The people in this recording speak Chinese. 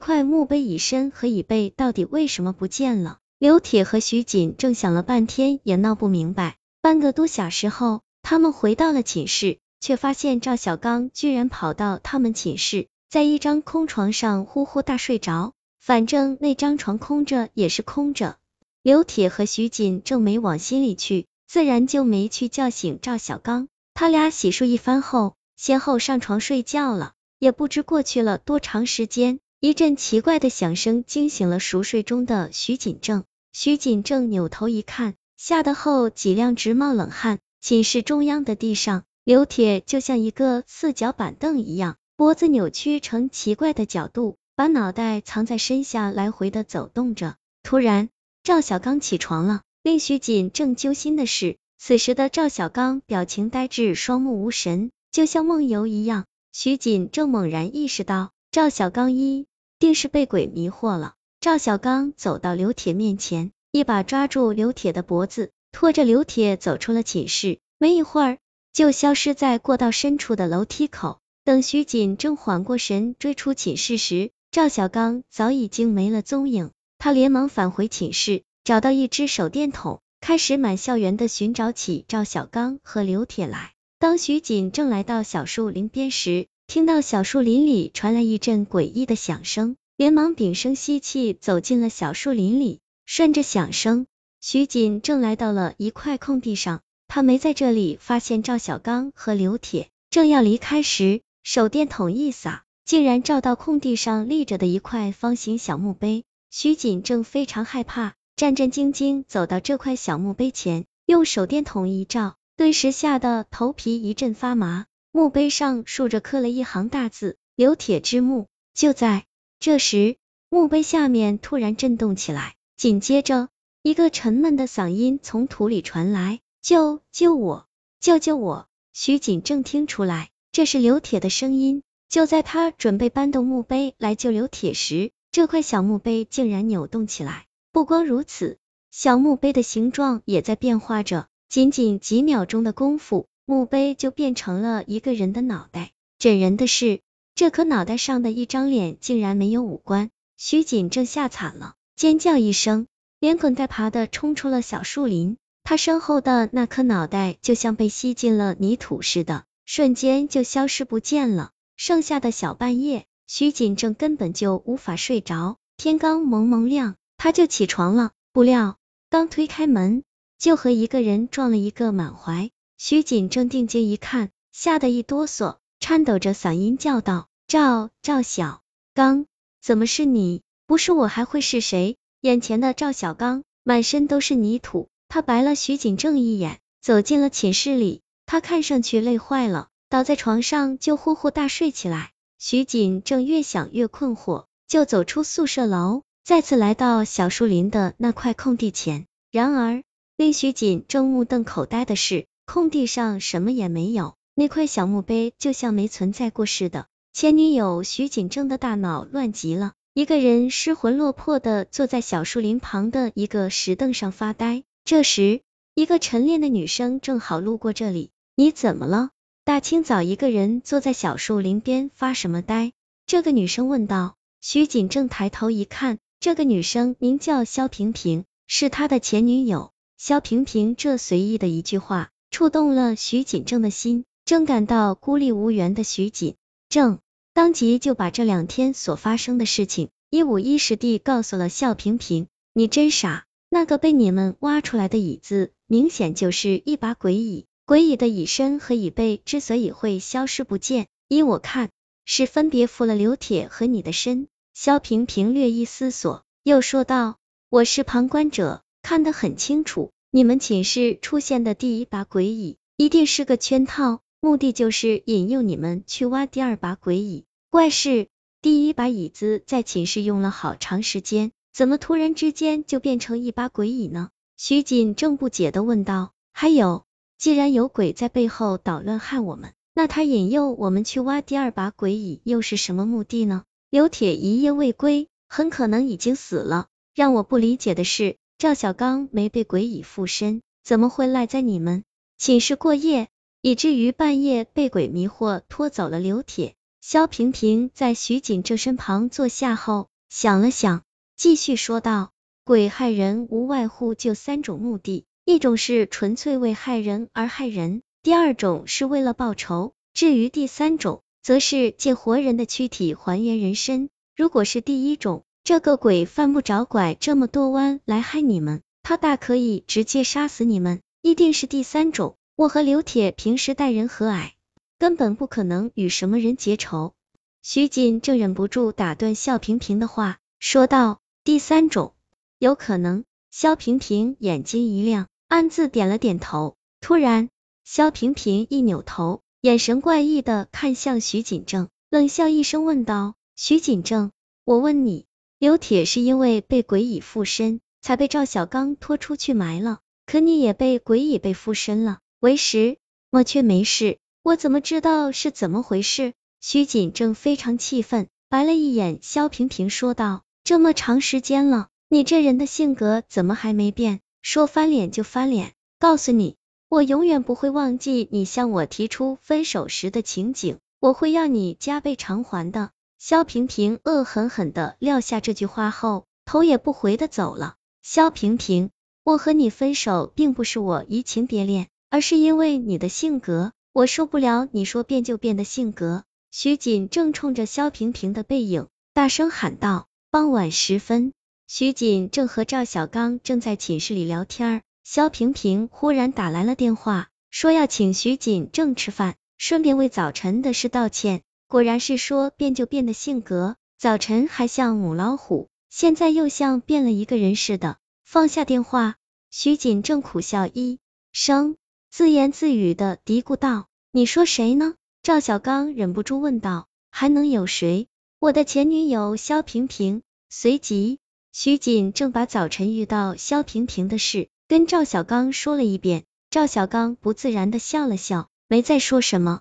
块墓碑椅身和椅背到底为什么不见了？刘铁和徐锦正想了半天也闹不明白。半个多小时后，他们回到了寝室，却发现赵小刚居然跑到他们寝室，在一张空床上呼呼大睡着。反正那张床空着也是空着。刘铁和徐锦正没往心里去，自然就没去叫醒赵小刚。他俩洗漱一番后，先后上床睡觉了。也不知过去了多长时间，一阵奇怪的响声惊醒了熟睡中的徐锦正。徐锦正扭头一看，吓得后脊梁直冒冷汗。寝室中央的地上，刘铁就像一个四脚板凳一样，脖子扭曲成奇怪的角度，把脑袋藏在身下，来回的走动着。突然，赵小刚起床了。令徐锦正揪心的是，此时的赵小刚表情呆滞，双目无神，就像梦游一样。徐锦正猛然意识到，赵小刚一定是被鬼迷惑了。赵小刚走到刘铁面前，一把抓住刘铁的脖子，拖着刘铁走出了寝室。没一会儿，就消失在过道深处的楼梯口。等徐锦正缓过神追出寝室时，赵小刚早已经没了踪影。他连忙返回寝室，找到一支手电筒，开始满校园的寻找起赵小刚和刘铁来。当徐锦正来到小树林边时，听到小树林里传来一阵诡异的响声，连忙屏声吸气，走进了小树林里。顺着响声，徐锦正来到了一块空地上。他没在这里发现赵小刚和刘铁。正要离开时，手电筒一洒，竟然照到空地上立着的一块方形小墓碑。徐锦正非常害怕，战战兢兢走到这块小墓碑前，用手电筒一照。顿时吓得头皮一阵发麻，墓碑上竖着刻了一行大字：“刘铁之墓。”就在这时，墓碑下面突然震动起来，紧接着一个沉闷的嗓音从土里传来：“救救我，救救我！”徐锦正听出来这是刘铁的声音。就在他准备搬动墓碑来救刘铁时，这块小墓碑竟然扭动起来。不光如此，小墓碑的形状也在变化着。仅仅几秒钟的功夫，墓碑就变成了一个人的脑袋。整人的是，这颗脑袋上的一张脸竟然没有五官。徐锦正吓惨了，尖叫一声，连滚带爬的冲出了小树林。他身后的那颗脑袋就像被吸进了泥土似的，瞬间就消失不见了。剩下的小半夜，徐锦正根本就无法睡着。天刚蒙蒙亮，他就起床了。不料刚推开门。就和一个人撞了一个满怀，徐锦正定睛一看，吓得一哆嗦，颤抖着嗓音叫道：“赵赵小刚，怎么是你？不是我还会是谁？”眼前的赵小刚满身都是泥土，他白了徐锦正一眼，走进了寝室里。他看上去累坏了，倒在床上就呼呼大睡起来。徐锦正越想越困惑，就走出宿舍楼，再次来到小树林的那块空地前。然而，令徐锦正目瞪口呆的是，空地上什么也没有，那块小墓碑就像没存在过似的。前女友徐锦正的大脑乱极了，一个人失魂落魄的坐在小树林旁的一个石凳上发呆。这时，一个晨练的女生正好路过这里。你怎么了？大清早一个人坐在小树林边发什么呆？这个女生问道。徐锦正抬头一看，这个女生名叫肖萍萍，是他的前女友。肖萍萍这随意的一句话，触动了徐锦正的心。正感到孤立无援的徐锦正，当即就把这两天所发生的事情一五一十地告诉了肖萍萍。你真傻，那个被你们挖出来的椅子，明显就是一把鬼椅。鬼椅的椅身和椅背之所以会消失不见，依我看，是分别附了刘铁和你的身。肖萍萍略一思索，又说道：“我是旁观者。”看得很清楚，你们寝室出现的第一把鬼椅一定是个圈套，目的就是引诱你们去挖第二把鬼椅。怪事，第一把椅子在寝室用了好长时间，怎么突然之间就变成一把鬼椅呢？徐锦正不解的问道。还有，既然有鬼在背后捣乱害我们，那他引诱我们去挖第二把鬼椅又是什么目的呢？刘铁一夜未归，很可能已经死了。让我不理解的是。赵小刚没被鬼蚁附身，怎么会赖在你们寝室过夜，以至于半夜被鬼迷惑拖走了刘铁？肖平平在徐锦正身旁坐下后，想了想，继续说道：“鬼害人无外乎就三种目的，一种是纯粹为害人而害人，第二种是为了报仇，至于第三种，则是借活人的躯体还原人身。如果是第一种，这个鬼犯不着拐这么多弯来害你们，他大可以直接杀死你们。一定是第三种，我和刘铁平时待人和蔼，根本不可能与什么人结仇。”徐锦正忍不住打断肖平平的话，说道：“第三种，有可能。”肖平平眼睛一亮，暗自点了点头。突然，肖平平一扭头，眼神怪异的看向徐锦正，冷笑一声问道：“徐锦正，我问你，刘铁是因为被鬼蚁附身，才被赵小刚拖出去埋了？可你也被鬼蚁被附身了，为实，我却没事，我怎么知道是怎么回事？”徐锦正非常气愤，白了一眼萧平平，说道：“这么长时间了，你这人的性格怎么还没变？说翻脸就翻脸！告诉你，我永远不会忘记你向我提出分手时的情景，我会要你加倍偿还的。”萧平平恶狠狠的撂下这句话后，头也不回的走了。萧平平，我和你分手，并不是我移情别恋，而是因为你的性格，我受不了你说变就变的性格。徐锦正冲着萧平平的背影大声喊道。傍晚时分，徐锦正和赵小刚正在寝室里聊天，萧平平忽然打来了电话，说要请徐锦正吃饭，顺便为早晨的事道歉。果然是说变就变的性格，早晨还像母老虎，现在又像变了一个人似的。放下电话，徐锦正苦笑一声，自言自语的嘀咕道：“你说谁呢？”赵小刚忍不住问道：“还能有谁？我的前女友肖萍萍。”随即，徐锦正把早晨遇到肖萍萍的事跟赵小刚说了一遍。赵小刚不自然的笑了笑，没再说什么。